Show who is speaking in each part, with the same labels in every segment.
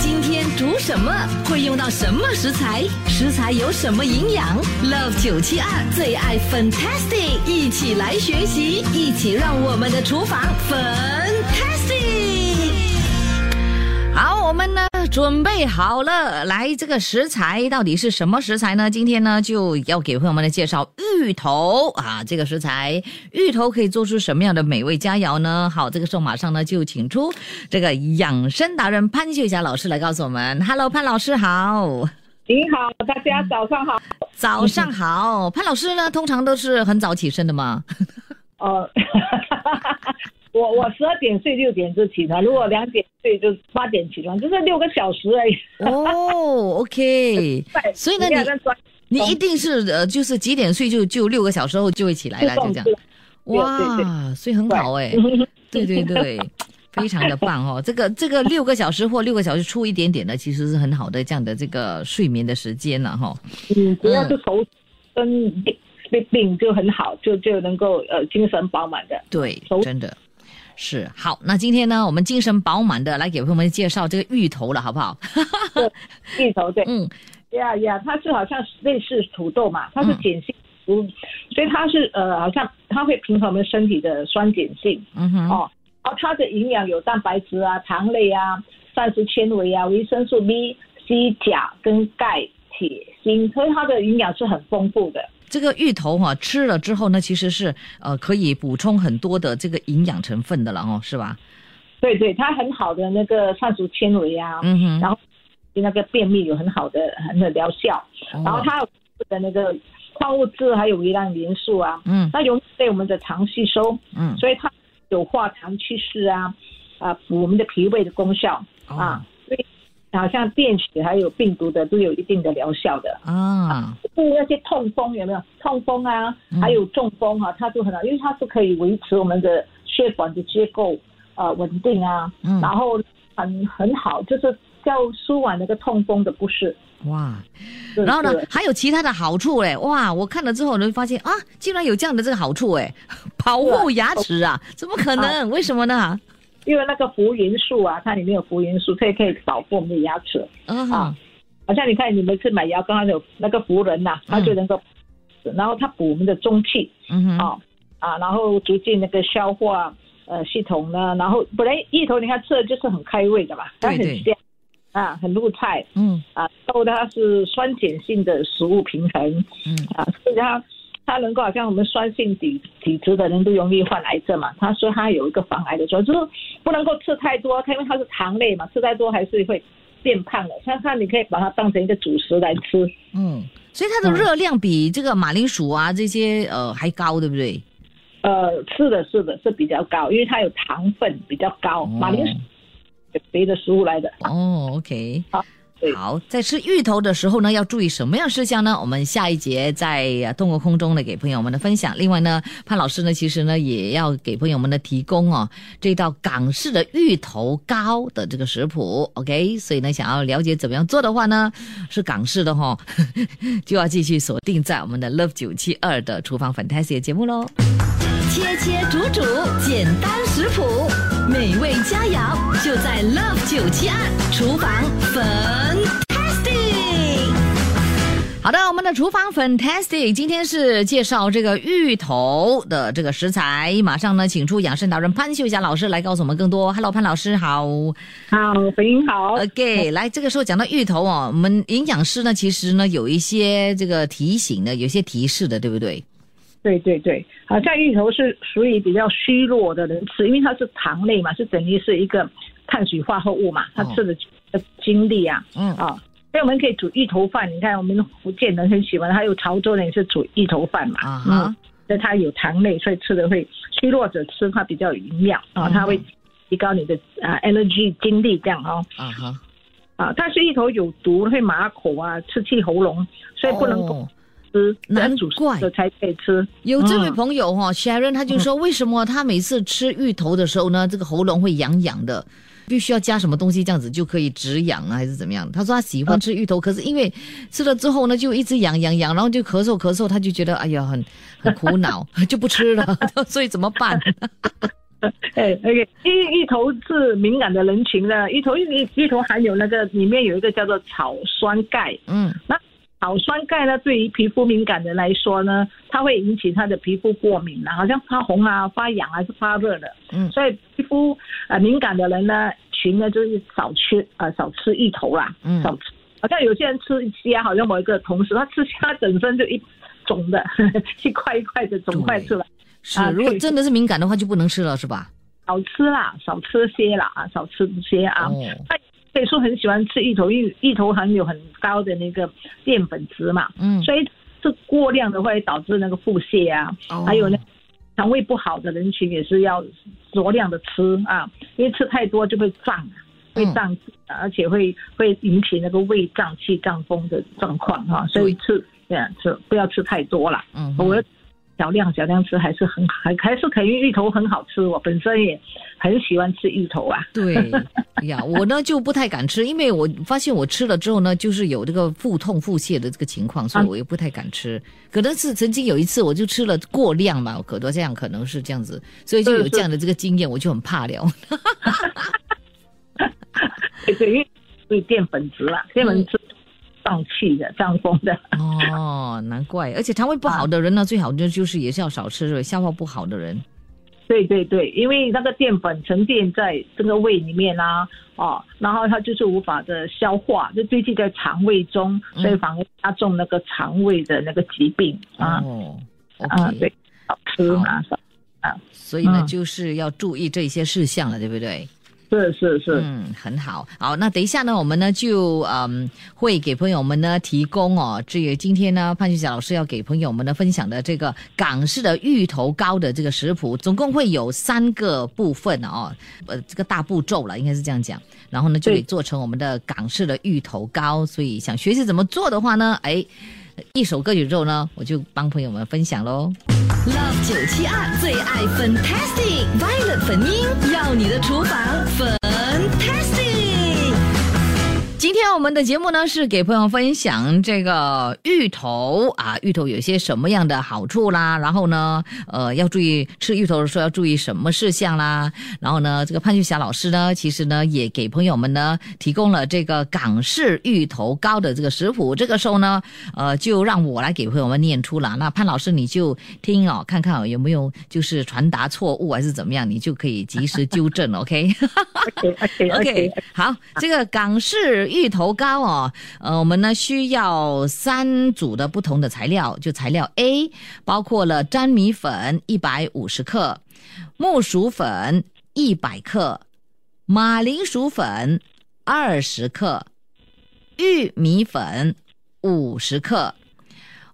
Speaker 1: 今天煮什么？会用到什么食材？食材有什么营养？Love 九七二最爱 Fantastic，一起来学习，一起让我们的厨房粉。准备好了，来这个食材到底是什么食材呢？今天呢就要给朋友们来介绍芋头啊，这个食材，芋头可以做出什么样的美味佳肴呢？好，这个时候马上呢就请出这个养生达人潘秀霞老师来告诉我们。Hello，潘老师好。
Speaker 2: 你好，大家早上好。
Speaker 1: 早上好，潘老师呢，通常都是很早起身的吗？
Speaker 2: 呃，我我十二点睡，六点就起床。如果两点睡，就八点起床，就是六个小时而已。
Speaker 1: 哦，OK，所以呢，
Speaker 2: 你
Speaker 1: 一定是呃，就是几点睡就就六个小时后就会起来了，就这样。
Speaker 2: 对对
Speaker 1: 哇，所以很好哎，对对对，非常的棒哦。这个这个六个小时或六个小时出一点点的，其实是很好的这样的这个睡眠的时间了哈。
Speaker 2: 嗯，只要是头跟病病病就很好，就就能够呃精神饱满的。
Speaker 1: 对，真的是好。那今天呢，我们精神饱满的来给朋友们介绍这个芋头了，好不好？
Speaker 2: 芋头对，
Speaker 1: 嗯，
Speaker 2: 呀呀，它是好像类似土豆嘛，它是
Speaker 1: 嗯
Speaker 2: 碱性食物，所以它是呃好像它会平衡我们身体的酸碱性。
Speaker 1: 嗯哼，
Speaker 2: 哦，然后它的营养有蛋白质啊、糖类啊、膳食纤维啊、维生素 B、C、钾跟钙、铁、锌，所以它的营养是很丰富的。
Speaker 1: 这个芋头哈、吃了之后呢，其实是呃可以补充很多的这个营养成分的了哦，是吧？
Speaker 2: 对对，它很好的那个膳食纤维啊，
Speaker 1: 嗯哼，
Speaker 2: 然后对那个便秘有很好的很的疗效，
Speaker 1: 哦。
Speaker 2: 然后它有的那个矿物质还有微量元素啊，
Speaker 1: 嗯。
Speaker 2: 那容易被我们的肠吸收，
Speaker 1: 嗯。
Speaker 2: 所以它有化痰祛湿啊，啊补我们的脾胃的功效
Speaker 1: 哦。
Speaker 2: 啊，好像便血还有病毒的都有一定的疗效的。
Speaker 1: 啊，
Speaker 2: 对那些痛风有没有痛风啊
Speaker 1: 嗯，
Speaker 2: 还有中风啊，它都很好，因为它是可以维持我们的血管的结构呃稳定啊，
Speaker 1: 嗯
Speaker 2: 然后很很好，就是叫舒缓那个痛风的不适。
Speaker 1: 哇，然后呢还有其他的好处嘞，哇，我看了之后呢，发现啊，竟然有这样的这个好处哎，保护牙齿啊，怎么可能？为什么呢？
Speaker 2: 因为那个氟元素啊，它里面有氟元素，所以可以保护我们的牙齿。
Speaker 1: 嗯
Speaker 2: 啊，好像你看你们去买牙膏，它有那个氟人呐、它就能够，然后它补我们的中气。
Speaker 1: 嗯哼，
Speaker 2: 啊啊，然后促进那个消化呃系统呢，然后本来芋头你看吃的就是很开胃的嘛，它很香啊，很入菜。
Speaker 1: 嗯。
Speaker 2: 啊，然后它是酸碱性的食物平衡。
Speaker 1: 嗯。
Speaker 2: 啊，所以它它能够好像我们酸性体体质的人都容易患癌症嘛，他说他有一个防癌的作用，就是不能够吃太多，它因为它是糖类嘛，吃太多还是会变胖的。像它你可以把它当成一个主食来吃，
Speaker 1: 嗯，所以它的热量比这个马铃薯啊这些呃还高，对不对？
Speaker 2: 呃，是的，是的，是比较高，因为它有糖分比较高，马铃薯别的食物来的。
Speaker 1: 哦，OK，
Speaker 2: 好对
Speaker 1: 好，在吃芋头的时候呢，要注意什么样事项呢？我们下一节在呃动物空中呢给朋友们的分享。另外呢，潘老师呢其实呢也要给朋友们的提供哦这道港式的芋头糕的这个食谱，OK？所以呢，想要了解怎么样做的话呢，是港式的哈、哦，就要继续锁定在我们的 Love 九七二的厨房 Fantasy 节目喽。切切煮煮，简单食谱，美味佳肴就在 Love 九七二厨房粉。好的，我们的厨房 Fantastic，今天是介绍这个芋头的这个食材，马上呢，请出养生达人潘秀霞老师来告诉我们更多。Hello，潘老师好。
Speaker 2: 好，肥英好。
Speaker 1: OK，来这个时候讲到芋头哦，我们营养师呢，其实呢有一些这个提醒的，有些提示的，对不对？
Speaker 2: 对对对，好像芋头是属于比较虚弱的人吃，因为它是糖类嘛，是等于是一个碳水化合物嘛，它吃的精力啊
Speaker 1: 嗯
Speaker 2: 啊，所以我们可以煮芋头饭。你看我们福建人很喜欢，还有潮州人也是煮芋头饭嘛，
Speaker 1: 啊哈。
Speaker 2: 嗯，所以它有糖类，所以吃的会虚弱者吃它比较有营养啊，
Speaker 1: 嗯。
Speaker 2: 它会提高你的啊 energy 精力这样哦。
Speaker 1: 啊哈，
Speaker 2: 啊，但是芋头有毒，会麻口啊，刺激喉咙，所以不能够
Speaker 1: 哦
Speaker 2: 吃，
Speaker 1: 难
Speaker 2: 煮
Speaker 1: 怪。
Speaker 2: 的才可以吃。
Speaker 1: 有这位
Speaker 2: 嗯。
Speaker 1: 朋友哈、Sharon，他就说 为什么他每次吃芋头的时候呢，这个喉咙会痒痒的，必须要加什么东西这样子就可以止痒啊，还是怎么样？他说他喜欢吃芋头，可是因为吃了之后呢，就一直痒痒痒，然后就咳嗽咳嗽，他就觉得哎呀很很苦恼，就不吃了，所以怎么办？
Speaker 2: 哎，那个芋芋头是敏感的人群呢，芋头芋芋头含有那个里面有一个叫做草酸钙，
Speaker 1: 嗯
Speaker 2: 草酸钙呢，对于皮肤敏感的人来说呢，它会引起他的皮肤过敏啊，好像发红啊、发痒还是发热的。
Speaker 1: 嗯
Speaker 2: 所以皮肤呃敏感的人呢，群呢就是少吃呃少吃一头啦，
Speaker 1: 嗯
Speaker 2: 少吃。好像有些人吃虾，好像某一个同事他吃虾整身就一肿的，一块一块的肿块出来，
Speaker 1: 是
Speaker 2: 啊，
Speaker 1: 如果真的是敏感的话就不能吃了，是吧？
Speaker 2: 少吃啦，少吃些啦啊，少吃些啊。
Speaker 1: 哦，
Speaker 2: 所以说很喜欢吃芋头，芋芋头含有很高的那个淀粉质嘛，
Speaker 1: 嗯，
Speaker 2: 所以这过量的会导致那个腹泻啊，
Speaker 1: 哦。
Speaker 2: 还有呢肠胃不好的人群也是要酌量的吃啊，因为吃太多就会胀，会
Speaker 1: 嗯。
Speaker 2: 胀气，而且会会引起那个胃胀气、胀风的状况哈、所以吃这样吃不要吃太多了，
Speaker 1: 嗯
Speaker 2: 我小量小量吃还是很还还是可以，芋头很好吃，我本身也很喜欢吃芋头啊。
Speaker 1: 对呀，我呢就不太敢吃，因为我发现我吃了之后呢，就是有这个腹痛、腹泻的这个情况，所以我又不太敢吃。可能是曾经有一次我就吃了过量嘛，可多这样可能是这样子，所以就有这样的这个经验，我就很怕了。
Speaker 2: 对对，因为对淀粉质啊，淀粉质胀气的、胀风的。
Speaker 1: 哦，难怪，而且肠胃不好的人呢，最好就就是也是要少吃，消化不好的人。
Speaker 2: 对对对，因为那个淀粉沉淀在这个胃里面啊，哦，然后它就是无法的消化，就堆积在肠胃中，
Speaker 1: 嗯
Speaker 2: 所以反而加重那个肠胃的那个疾病啊。
Speaker 1: 哦
Speaker 2: 啊
Speaker 1: ，，OK，
Speaker 2: 对，少吃啊，少
Speaker 1: 所以呢
Speaker 2: 嗯。
Speaker 1: 就是要注意这些事项了，对不对？
Speaker 2: 是是是，
Speaker 1: 嗯，很好。好，那等一下呢，我们呢就嗯会给朋友们呢提供哦，至于今天呢潘俊霞老师要给朋友们呢分享的这个港式的芋头糕的这个食谱，总共会有三个部分哦，呃，这个大步骤了，应该是这样讲。然后呢就可以做成我们的港式的芋头糕，所以想学习怎么做的话呢，哎。一首歌曲之后呢，我就帮朋友们分享喽。
Speaker 3: Love 九七二最爱 Fantastic Violet 粉音，要你的厨房 Fantastic。
Speaker 1: 今天我们的节目呢是给朋友分享这个芋头啊，芋头有些什么样的好处啦，然后呢，呃，要注意吃芋头的时候要注意什么事项啦，然后呢，这个潘俊霞老师呢，其实呢也给朋友们呢提供了这个港式芋头糕的这个食谱，这个时候呢，呃，就让我来给朋友们念出了，那潘老师你就听哦，看看有没有就是传达错误还是怎么样，你就可以及时纠正，OK？OK
Speaker 2: OK OK，
Speaker 1: 好，这个港式芋头糕哦，呃，我们呢需要三组的不同的材料，就材料 A 包括了粘米粉一百五十克，木薯粉一百克，马铃薯粉二十克，玉米粉五十克。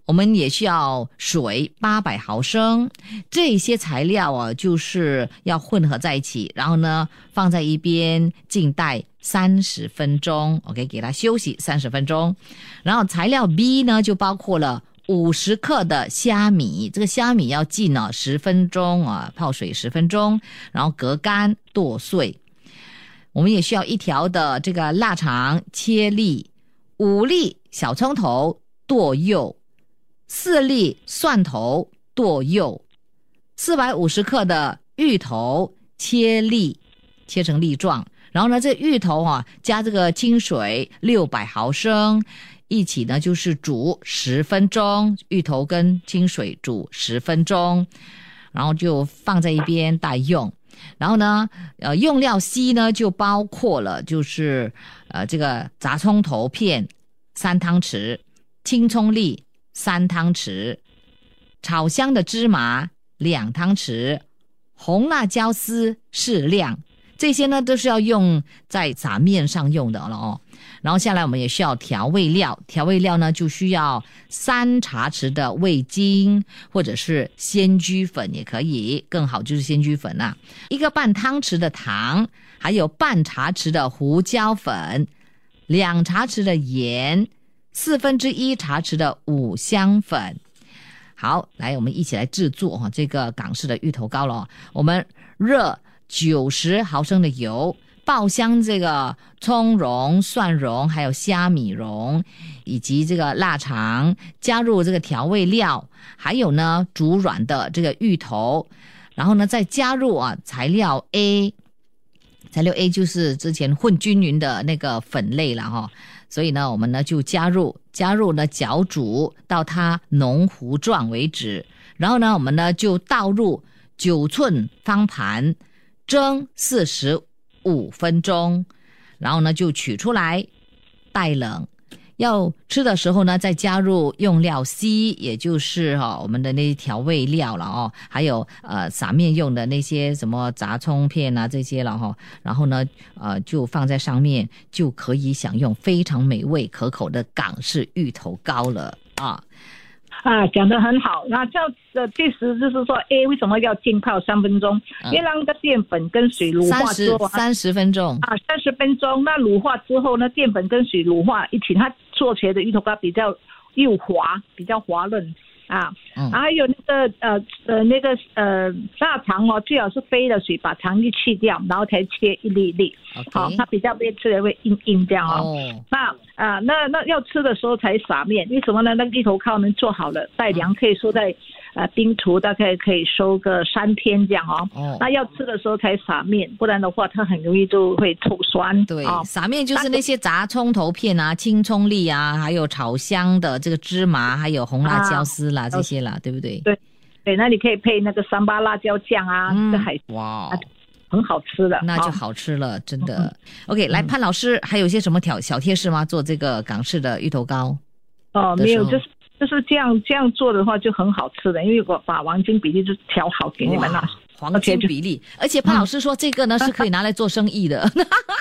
Speaker 1: 我们也需要水八百毫升，这些材料啊，就是要混合在一起，然后呢放在一边静待三十分钟，OK，给它休息三十分钟。然后材料 B 呢，就包括了五十克的虾米，这个虾米要浸了十分钟啊，泡水十分钟，然后隔干剁碎。我们也需要一条的这个腊肠切粒，五粒小葱头剁幼。四粒蒜头剁幼，四百五十克的芋头切粒，切成粒状。然后呢，这芋头啊，加这个清水六百毫升，一起呢就是煮十分钟，芋头跟清水煮十分钟，然后就放在一边待用。然后呢，呃，用料 C 呢就包括了，就是呃这个炸葱头片三汤匙，青葱粒。三汤匙，炒香的芝麻两汤匙，红辣椒丝适量，这些呢都是要用在炸面上用的了哦。然后下来我们也需要调味料，调味料呢就需要三茶匙的味精，或者是鲜居粉也可以，更好就是鲜居粉啦、一个半汤匙的糖，还有半茶匙的胡椒粉，两茶匙的盐，四分之一茶匙的五香粉。好，来，我们一起来制作哈这个港式的芋头糕了。我们热九十毫升的油，爆香这个葱蓉、蒜蓉，还有虾米蓉，以及这个腊肠，加入这个调味料，还有呢煮软的这个芋头，然后呢再加入啊材料 A，材料 A 就是之前混均匀的那个粉类了哈。所以呢，我们呢就加入加入呢搅煮到它浓糊状为止，然后呢，我们呢就倒入九寸方盘蒸四十五分钟，然后呢就取出来待冷。要吃的时候呢，再加入用料 C，也就是哈、我们的那些调味料了哦，还有呃撒面用的那些什么炸葱片啊这些了哈、然后呢呃就放在上面，就可以享用非常美味可口的港式芋头糕了啊。
Speaker 2: 啊，讲得很好。那这样的意思就是说，A 为什么要浸泡三分钟？
Speaker 1: 嗯
Speaker 2: 因为让那个淀粉跟水乳化之后啊，
Speaker 1: 三十分钟，
Speaker 2: 啊，三十分钟。那乳化之后呢，淀粉跟水乳化一起，它做起来的芋头糕比较又滑，比较滑润啊。
Speaker 1: 嗯
Speaker 2: 还有那个呃呃那个呃腊肠哦，最好是飞了水把肠衣去掉，然后才切一粒一粒，好、它比较不会吃的会硬硬这样哦。
Speaker 1: 哦，
Speaker 2: 那啊、那那要吃的时候才撒面，为什么呢？那个芋头靠能做好了，带凉可以说在呃冰橱，大概可以收个三天这样哦。
Speaker 1: 哦
Speaker 2: 那要吃的时候才撒面，不然的话它很容易就会吐酸。
Speaker 1: 对，
Speaker 2: 哦
Speaker 1: 撒面就是那些炸葱头片啊、青葱粒啊，还有炒香的这个芝麻，还有红辣椒丝啦、这些啦，对不对？
Speaker 2: 对，对那你可以配那个三八辣椒酱啊，
Speaker 1: 嗯
Speaker 2: 这海
Speaker 1: 哇，
Speaker 2: 很好吃的。
Speaker 1: 那就
Speaker 2: 哦
Speaker 1: 好吃了，真的。OK，来潘老师，还有一些什么小小贴士吗？做这个港式的芋头糕？
Speaker 2: 哦，没有，就是就是这样这样做的话就很好吃的，因为我把黄金比例就调好给你们了。
Speaker 1: 黄金比例，而且潘老师说这个呢 是可以拿来做生意的，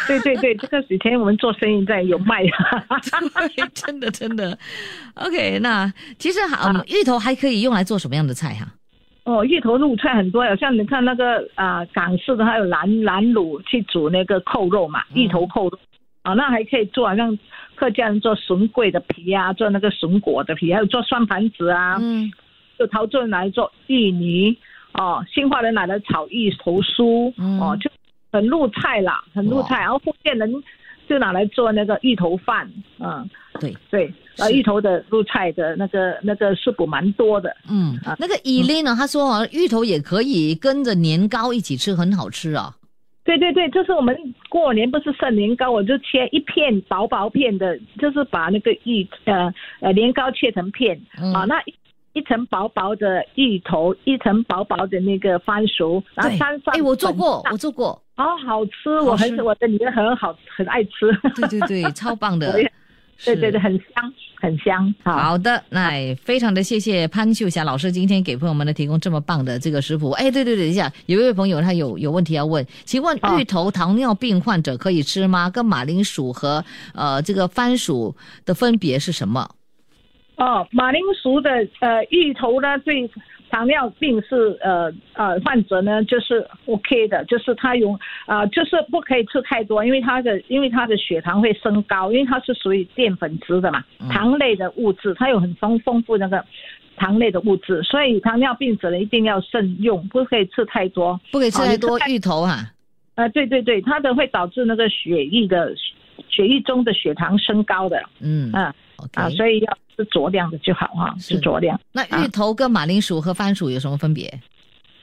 Speaker 2: 对对对，这个以前我们做生意在有卖。
Speaker 1: 真的真的。OK，那其实好、芋头还可以用来做什么样的菜哈、
Speaker 2: 哦，芋头入菜很多呀，像你看那个啊、港式的，还有南南卤去煮那个扣肉嘛，
Speaker 1: 嗯
Speaker 2: 芋头扣肉。啊，那还可以做，像客家人做笋桂的皮啊，做那个笋果的皮，还有做酸盘子啊，
Speaker 1: 嗯，
Speaker 2: 就潮州人拿来做芋泥，哦，新化人拿来炒芋头酥，
Speaker 1: 嗯
Speaker 2: 哦，就很入菜啦，很入菜。然后福建人就拿来做那个芋头饭，嗯，
Speaker 1: 对，
Speaker 2: 对，呃，芋头的入菜的那个那个食谱蛮多的。
Speaker 1: 嗯，那个伊琳呢，他说啊，芋头也可以跟着年糕一起吃，很好吃啊。
Speaker 2: 对对对，就是我们过年不是剩年糕，我就切一片薄薄片的，就是把那个芋呃呃年糕切成片，
Speaker 1: 嗯
Speaker 2: 啊，那一一层薄薄的芋头，一层薄薄的那个番薯，然后
Speaker 1: 对，
Speaker 2: 沾上
Speaker 1: 哎，我做过，我做过，
Speaker 2: 哦，好吃，我很
Speaker 1: 吃
Speaker 2: 我的女儿很好，很爱吃。
Speaker 1: 对对对，超棒的。
Speaker 2: 对对对，很香，很香。好，
Speaker 1: 好的，那也非常的谢谢潘秀霞老师今天给朋友们呢提供这么棒的这个食谱。哎，对对对，等一下，有一位朋友他有有问题要问，请问
Speaker 2: 哦
Speaker 1: 芋头糖尿病患者可以吃吗？跟马铃薯和呃这个番薯的分别是什么？
Speaker 2: 哦，马铃薯的呃芋头呢，对糖尿病是呃呃患者呢就是 OK 的，就是他有啊、呃就是不可以吃太多，因为他的因为他的血糖会升高，因为它是属于淀粉质的嘛，
Speaker 1: 嗯
Speaker 2: 糖类的物质，它有很丰丰富那个糖类的物质，所以糖尿病者呢一定要慎用，不可以吃太多。
Speaker 1: 不可以吃太多芋头啊。
Speaker 2: 呃，对对对，它的会导致那个血液的血液中的血糖升高的，
Speaker 1: 嗯
Speaker 2: 嗯。啊，所以要吃酌量的就好哈，
Speaker 1: 是。
Speaker 2: 吃酌量。
Speaker 1: 那芋头跟马铃薯和番薯有什么分别？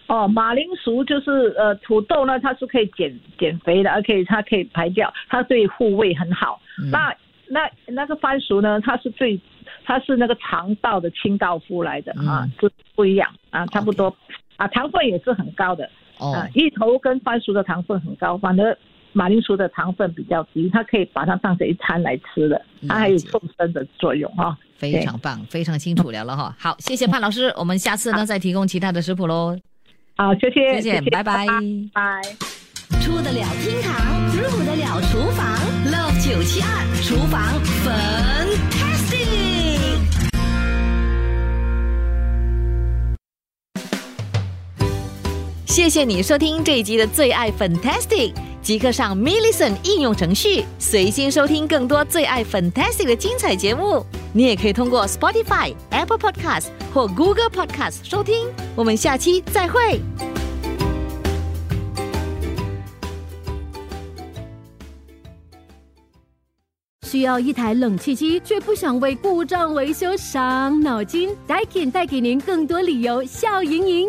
Speaker 2: 哦，马铃薯就是呃土豆呢，它是可以减减肥的，而且它可以排掉，它对护胃很好。
Speaker 1: 嗯。
Speaker 2: 那那那个番薯呢，它是最它是那个肠道的清道夫来的啊不，不一样啊，差不多。啊，糖分也是很高的。
Speaker 1: 哦。
Speaker 2: 啊，芋头跟番薯的糖分很高，反而马铃薯的糖分比较低，它可以把它当成一餐来吃的，它还有瘦身的作用哈。
Speaker 1: 非常棒，非常清楚了了哈。好，谢谢潘老师，我们下次呢再提供其他的食谱喽。
Speaker 2: 好，谢谢，
Speaker 1: 再见，拜拜。
Speaker 2: 拜。
Speaker 3: 出得了厅堂，入得了厨房，Love 九七二厨房 Fantastic。
Speaker 1: 谢谢你收听这一集的最爱 Fantastic，即刻上 m i l l i c e n t 应用程序，随心收听更多最爱 Fantastic 的精彩节目。你也可以通过 Spotify、Apple Podcast 或 Google Podcast 收听。我们下期再会。
Speaker 4: 需要一台冷气机，却不想为故障维修伤脑筋？Daikin 带给您更多理由笑盈盈。